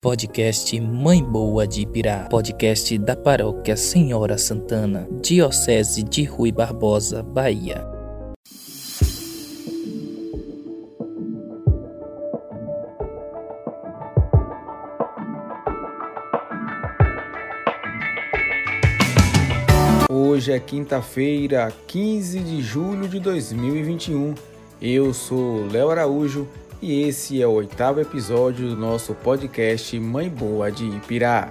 Podcast Mãe Boa de Ibirá, podcast da Paróquia Senhora Santana, Diocese de Rui Barbosa, Bahia. Hoje é quinta-feira, 15 de julho de 2021. Eu sou Léo Araújo e esse é o oitavo episódio do nosso podcast Mãe Boa de Ipirá.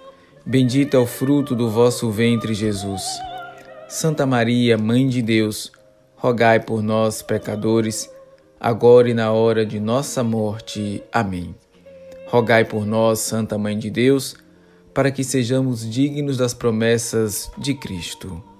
Bendito é o fruto do vosso ventre, Jesus. Santa Maria, Mãe de Deus, rogai por nós, pecadores, agora e na hora de nossa morte. Amém. Rogai por nós, Santa Mãe de Deus, para que sejamos dignos das promessas de Cristo.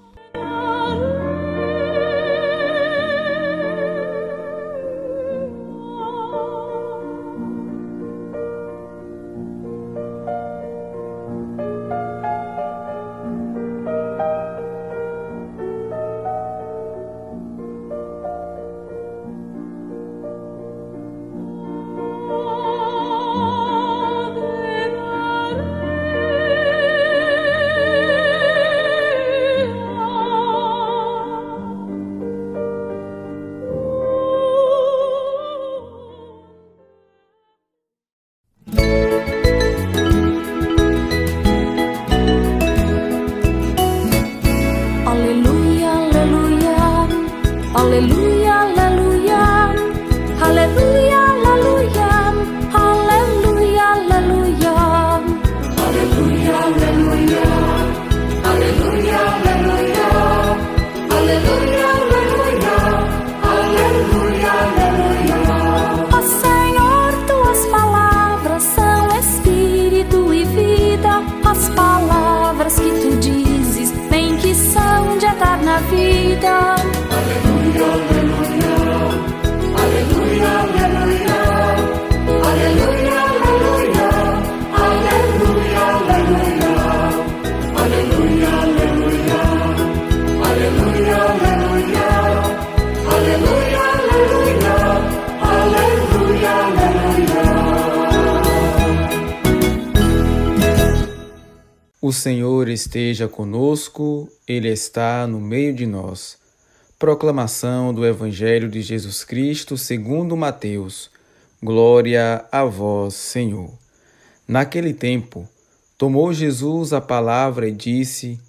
O Senhor esteja conosco, Ele está no meio de nós. Proclamação do Evangelho de Jesus Cristo segundo Mateus. Glória a vós, Senhor. Naquele tempo, tomou Jesus a palavra e disse: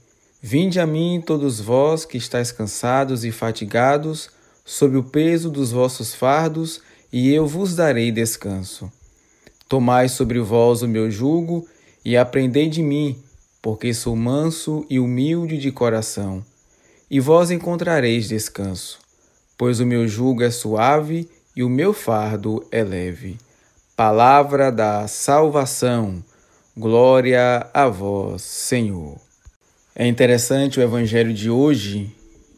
Vinde a mim todos vós que estáis cansados e fatigados, sob o peso dos vossos fardos, e eu vos darei descanso. Tomai sobre vós o meu jugo e aprendei de mim, porque sou manso e humilde de coração, e vós encontrareis descanso, pois o meu jugo é suave e o meu fardo é leve. Palavra da salvação. Glória a vós, Senhor. É interessante o evangelho de hoje.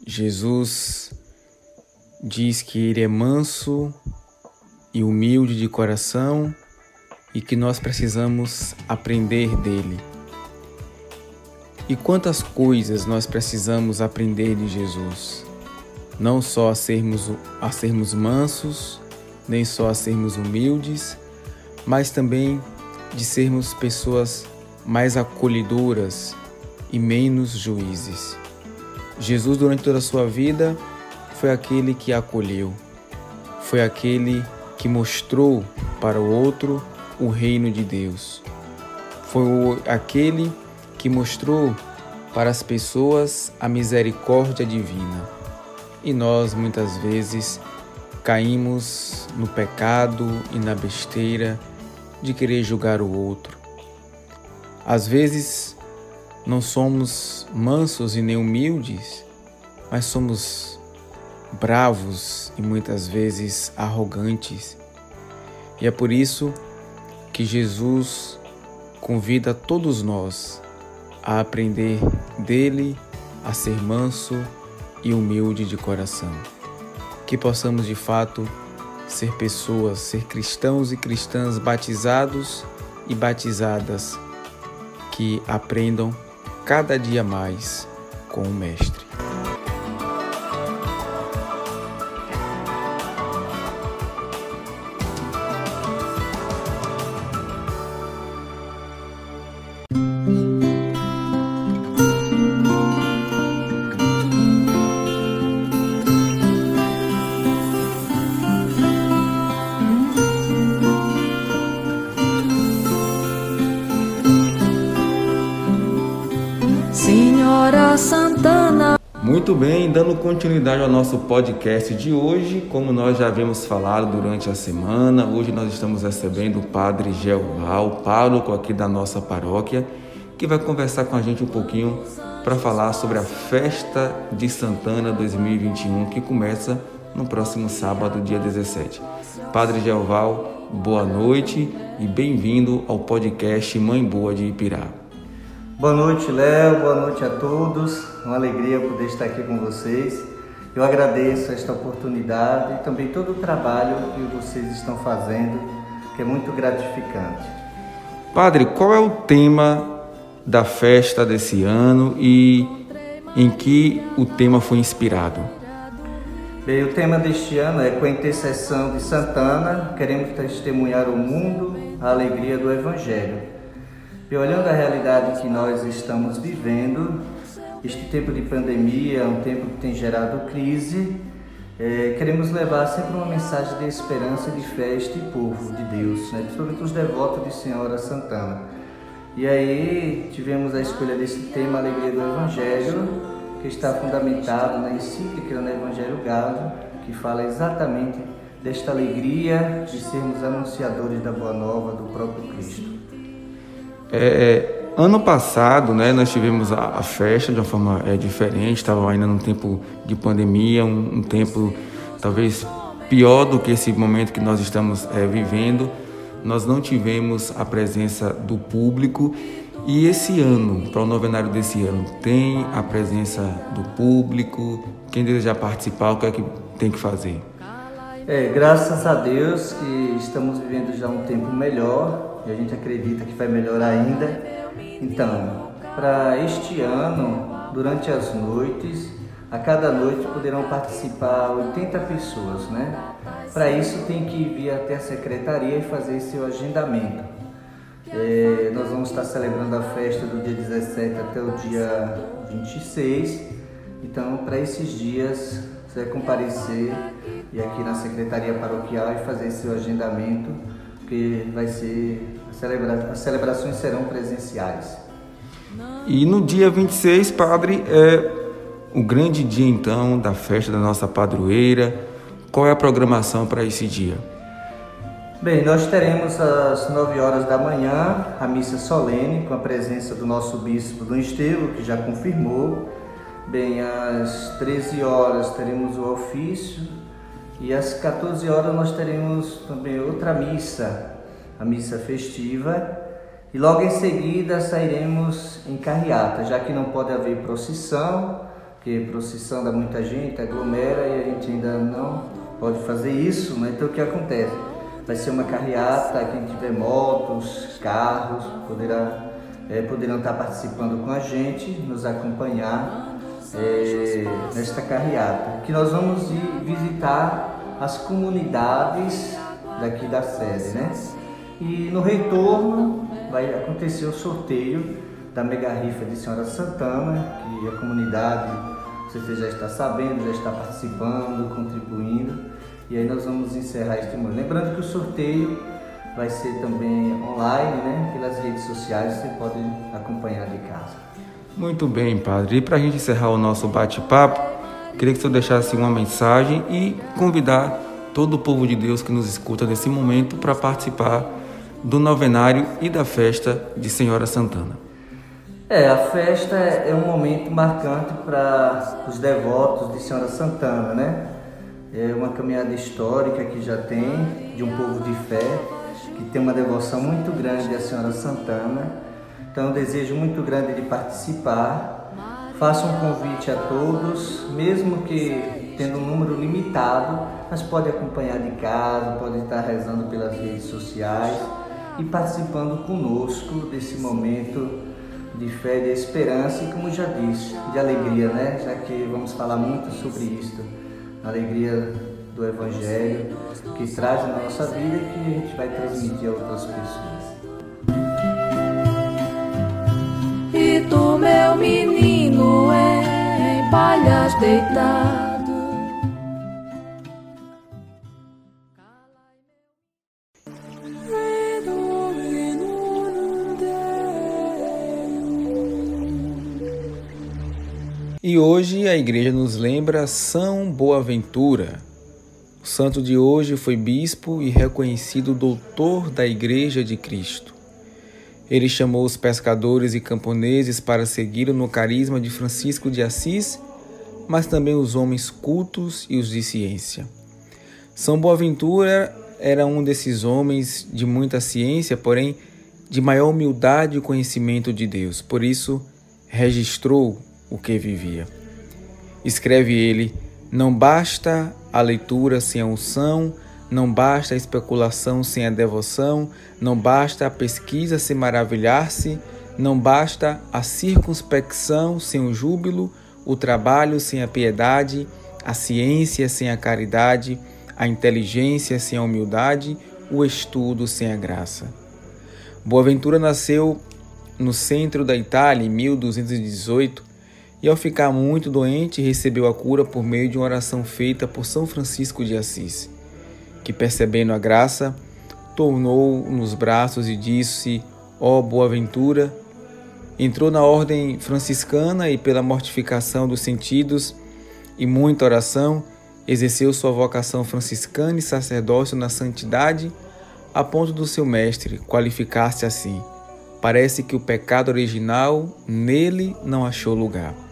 Jesus diz que ele é manso e humilde de coração e que nós precisamos aprender dele. E quantas coisas nós precisamos aprender de Jesus? Não só a sermos, a sermos mansos, nem só a sermos humildes, mas também de sermos pessoas mais acolhedoras e menos juízes. Jesus, durante toda a sua vida, foi aquele que acolheu, foi aquele que mostrou para o outro o reino de Deus. Foi aquele que mostrou para as pessoas a misericórdia divina. E nós muitas vezes caímos no pecado e na besteira de querer julgar o outro. Às vezes não somos mansos e nem humildes, mas somos bravos e muitas vezes arrogantes. E é por isso que Jesus convida todos nós a aprender dele a ser manso e humilde de coração. Que possamos de fato ser pessoas, ser cristãos e cristãs batizados e batizadas que aprendam cada dia mais com o Mestre. Muito bem, dando continuidade ao nosso podcast de hoje, como nós já havíamos falado durante a semana, hoje nós estamos recebendo o Padre Geoval, pároco aqui da nossa paróquia, que vai conversar com a gente um pouquinho para falar sobre a Festa de Santana 2021, que começa no próximo sábado, dia 17. Padre Geoval, boa noite e bem-vindo ao podcast Mãe Boa de Ipirá. Boa noite, Léo. Boa noite a todos. Uma alegria poder estar aqui com vocês. Eu agradeço esta oportunidade e também todo o trabalho que vocês estão fazendo, que é muito gratificante. Padre, qual é o tema da festa desse ano e em que o tema foi inspirado? Bem, o tema deste ano é com a intercessão de Santana, queremos testemunhar ao mundo a alegria do Evangelho. E olhando a realidade que nós estamos vivendo, este tempo de pandemia é um tempo que tem gerado crise, é, queremos levar sempre uma mensagem de esperança, de fé a este povo de Deus, né? principalmente os devotos de Senhora Santana. E aí tivemos a escolha desse tema, Alegria do Evangelho, que está fundamentado na encíclica no Evangelho Gado, que fala exatamente desta alegria de sermos anunciadores da Boa Nova do próprio Cristo. É, é, ano passado, né, nós tivemos a, a festa de uma forma é, diferente, estava ainda num tempo de pandemia, um, um, tempo talvez pior do que esse momento que nós estamos é, vivendo. Nós não tivemos a presença do público e esse ano, para o novenário desse ano, tem a presença do público? Quem desejar participar, o que é que tem que fazer? É, graças a Deus que estamos vivendo já um tempo melhor e a gente acredita que vai melhorar ainda. Então, para este ano, durante as noites, a cada noite poderão participar 80 pessoas, né? Para isso tem que vir até a secretaria e fazer seu agendamento. É, nós vamos estar celebrando a festa do dia 17 até o dia 26. Então, para esses dias, você vai comparecer e aqui na secretaria paroquial e fazer seu agendamento, porque vai ser celebra as celebrações serão presenciais. E no dia 26, padre, é o grande dia então da festa da nossa padroeira. Qual é a programação para esse dia? Bem, nós teremos às 9 horas da manhã a missa solene com a presença do nosso bispo do Estevão, que já confirmou. Bem, às 13 horas teremos o ofício E às 14 horas nós teremos também outra missa, a missa festiva. E logo em seguida sairemos em carreata, já que não pode haver procissão, porque procissão dá muita gente, aglomera e a gente ainda não pode fazer isso, né? Então o que acontece? Vai ser uma carreata, quem tiver motos, carros, poderá, é, poderão estar participando com a gente, nos acompanhar é, nesta carreata, que nós vamos ir visitar as comunidades daqui da sede, né? E no retorno vai acontecer o sorteio da mega rifa de Senhora Santana, que a comunidade, você já está sabendo, já está participando, contribuindo. E aí nós vamos encerrar este momento. Lembrando que o sorteio vai ser também online, né? Pelas redes sociais, você pode acompanhar de casa. Muito bem, Padre. E para a gente encerrar o nosso bate-papo, queria que você deixasse uma mensagem e convidar todo o povo de Deus que nos escuta nesse momento para participar do novenário e da festa de Senhora Santana. É, a festa é um momento marcante para os devotos de Senhora Santana, né? É uma caminhada histórica que já tem, de um povo de fé, que tem uma devoção muito grande à Senhora Santana. Então, um desejo muito grande de participar. Faço um convite a todos, mesmo que tendo um número limitado, mas pode acompanhar de casa, pode estar rezando pelas redes sociais e participando conosco desse momento de fé, de esperança e, como já disse, de alegria, né? Já que vamos falar muito sobre isso a alegria do Evangelho que traz na nossa vida e que a gente vai transmitir a outras pessoas. E tu, meu menino, é em palhas deitado. E hoje a igreja nos lembra São Boaventura. O santo de hoje foi bispo e reconhecido doutor da Igreja de Cristo. Ele chamou os pescadores e camponeses para seguir no carisma de Francisco de Assis, mas também os homens cultos e os de ciência. São Boaventura era um desses homens de muita ciência, porém de maior humildade e conhecimento de Deus. Por isso, registrou o que vivia. Escreve ele: Não basta a leitura sem a unção, não basta a especulação sem a devoção, não basta a pesquisa sem maravilhar-se, não basta a circunspecção sem o júbilo, o trabalho sem a piedade, a ciência sem a caridade, a inteligência sem a humildade, o estudo sem a graça. Boaventura nasceu no centro da Itália em 1218 e ao ficar muito doente, recebeu a cura por meio de uma oração feita por São Francisco de Assis, que, percebendo a graça, tornou nos braços e disse: Ó oh, Boaventura, entrou na ordem franciscana e, pela mortificação dos sentidos e muita oração, exerceu sua vocação franciscana e sacerdócio na santidade, a ponto do seu mestre qualificar-se assim. Parece que o pecado original nele não achou lugar.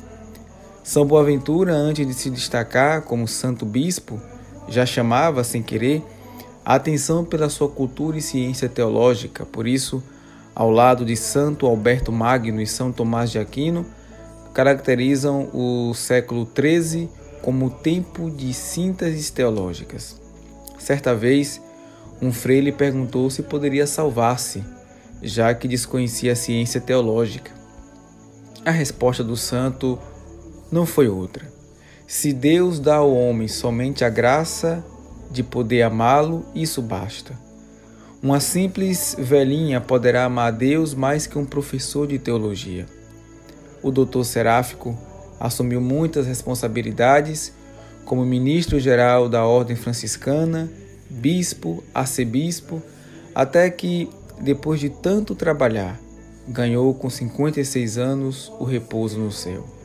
São Boaventura, antes de se destacar como santo bispo, já chamava, sem querer, a atenção pela sua cultura e ciência teológica. Por isso, ao lado de Santo Alberto Magno e São Tomás de Aquino, caracterizam o século XIII como tempo de sínteses teológicas. Certa vez, um freire perguntou se poderia salvar-se, já que desconhecia a ciência teológica. A resposta do santo não foi outra. Se Deus dá ao homem somente a graça de poder amá-lo, isso basta. Uma simples velhinha poderá amar a Deus mais que um professor de teologia. O doutor Seráfico assumiu muitas responsabilidades como ministro-geral da Ordem Franciscana, bispo, arcebispo, até que, depois de tanto trabalhar, ganhou com 56 anos o repouso no céu.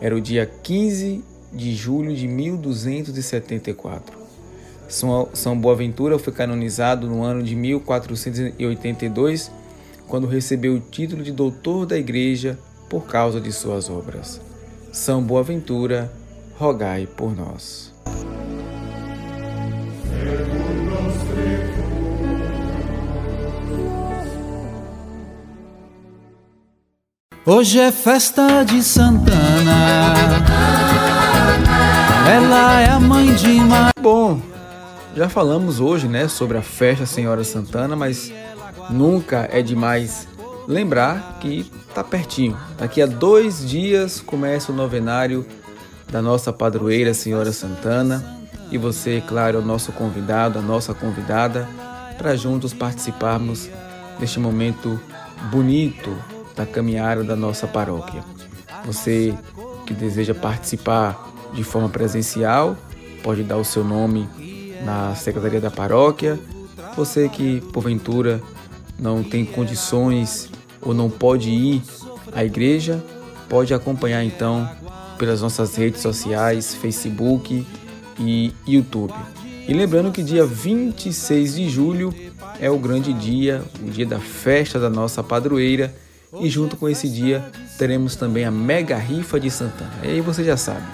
Era o dia 15 de julho de 1274. São Boaventura foi canonizado no ano de 1482, quando recebeu o título de doutor da Igreja por causa de suas obras. São Boaventura, rogai por nós. Hoje é festa de Santana. Ela é a mãe de Maria. Bom, já falamos hoje, né, sobre a festa Senhora Santana, mas nunca é demais lembrar que tá pertinho. Daqui a dois dias começa o novenário da nossa padroeira Senhora Santana e você, claro, é o nosso convidado, a nossa convidada, para juntos participarmos deste momento bonito da caminhada da nossa paróquia. Você que deseja participar de forma presencial, pode dar o seu nome na secretaria da paróquia. Você que porventura não tem condições ou não pode ir à igreja, pode acompanhar então pelas nossas redes sociais, Facebook e YouTube. E lembrando que dia 26 de julho é o grande dia, o dia da festa da nossa padroeira, e junto com esse dia teremos também a mega rifa de Santana. E aí você já sabe,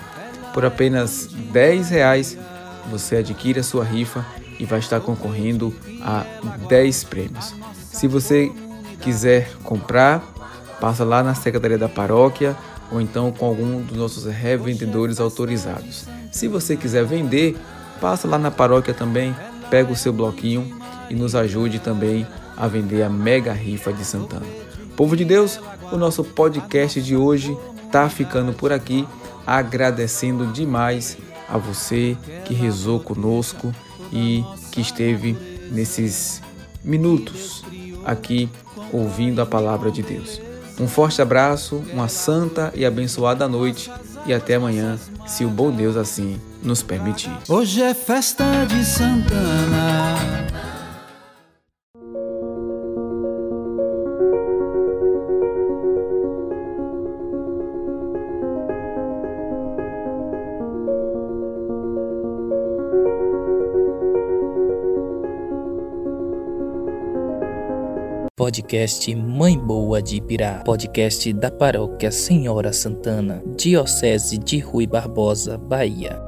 por apenas 10 reais você adquire a sua rifa e vai estar concorrendo a 10 prêmios. Se você quiser comprar, passa lá na secretaria da paróquia ou então com algum dos nossos revendedores autorizados. Se você quiser vender, passa lá na paróquia também, pega o seu bloquinho e nos ajude também a vender a mega rifa de Santana. Povo de Deus, o nosso podcast de hoje está ficando por aqui, agradecendo demais a você que rezou conosco e que esteve nesses minutos aqui ouvindo a palavra de Deus. Um forte abraço, uma santa e abençoada noite e até amanhã, se o bom Deus assim nos permitir. Hoje é festa de Santana. Podcast Mãe Boa de Ibirá. Podcast da Paróquia Senhora Santana, Diocese de Rui Barbosa, Bahia.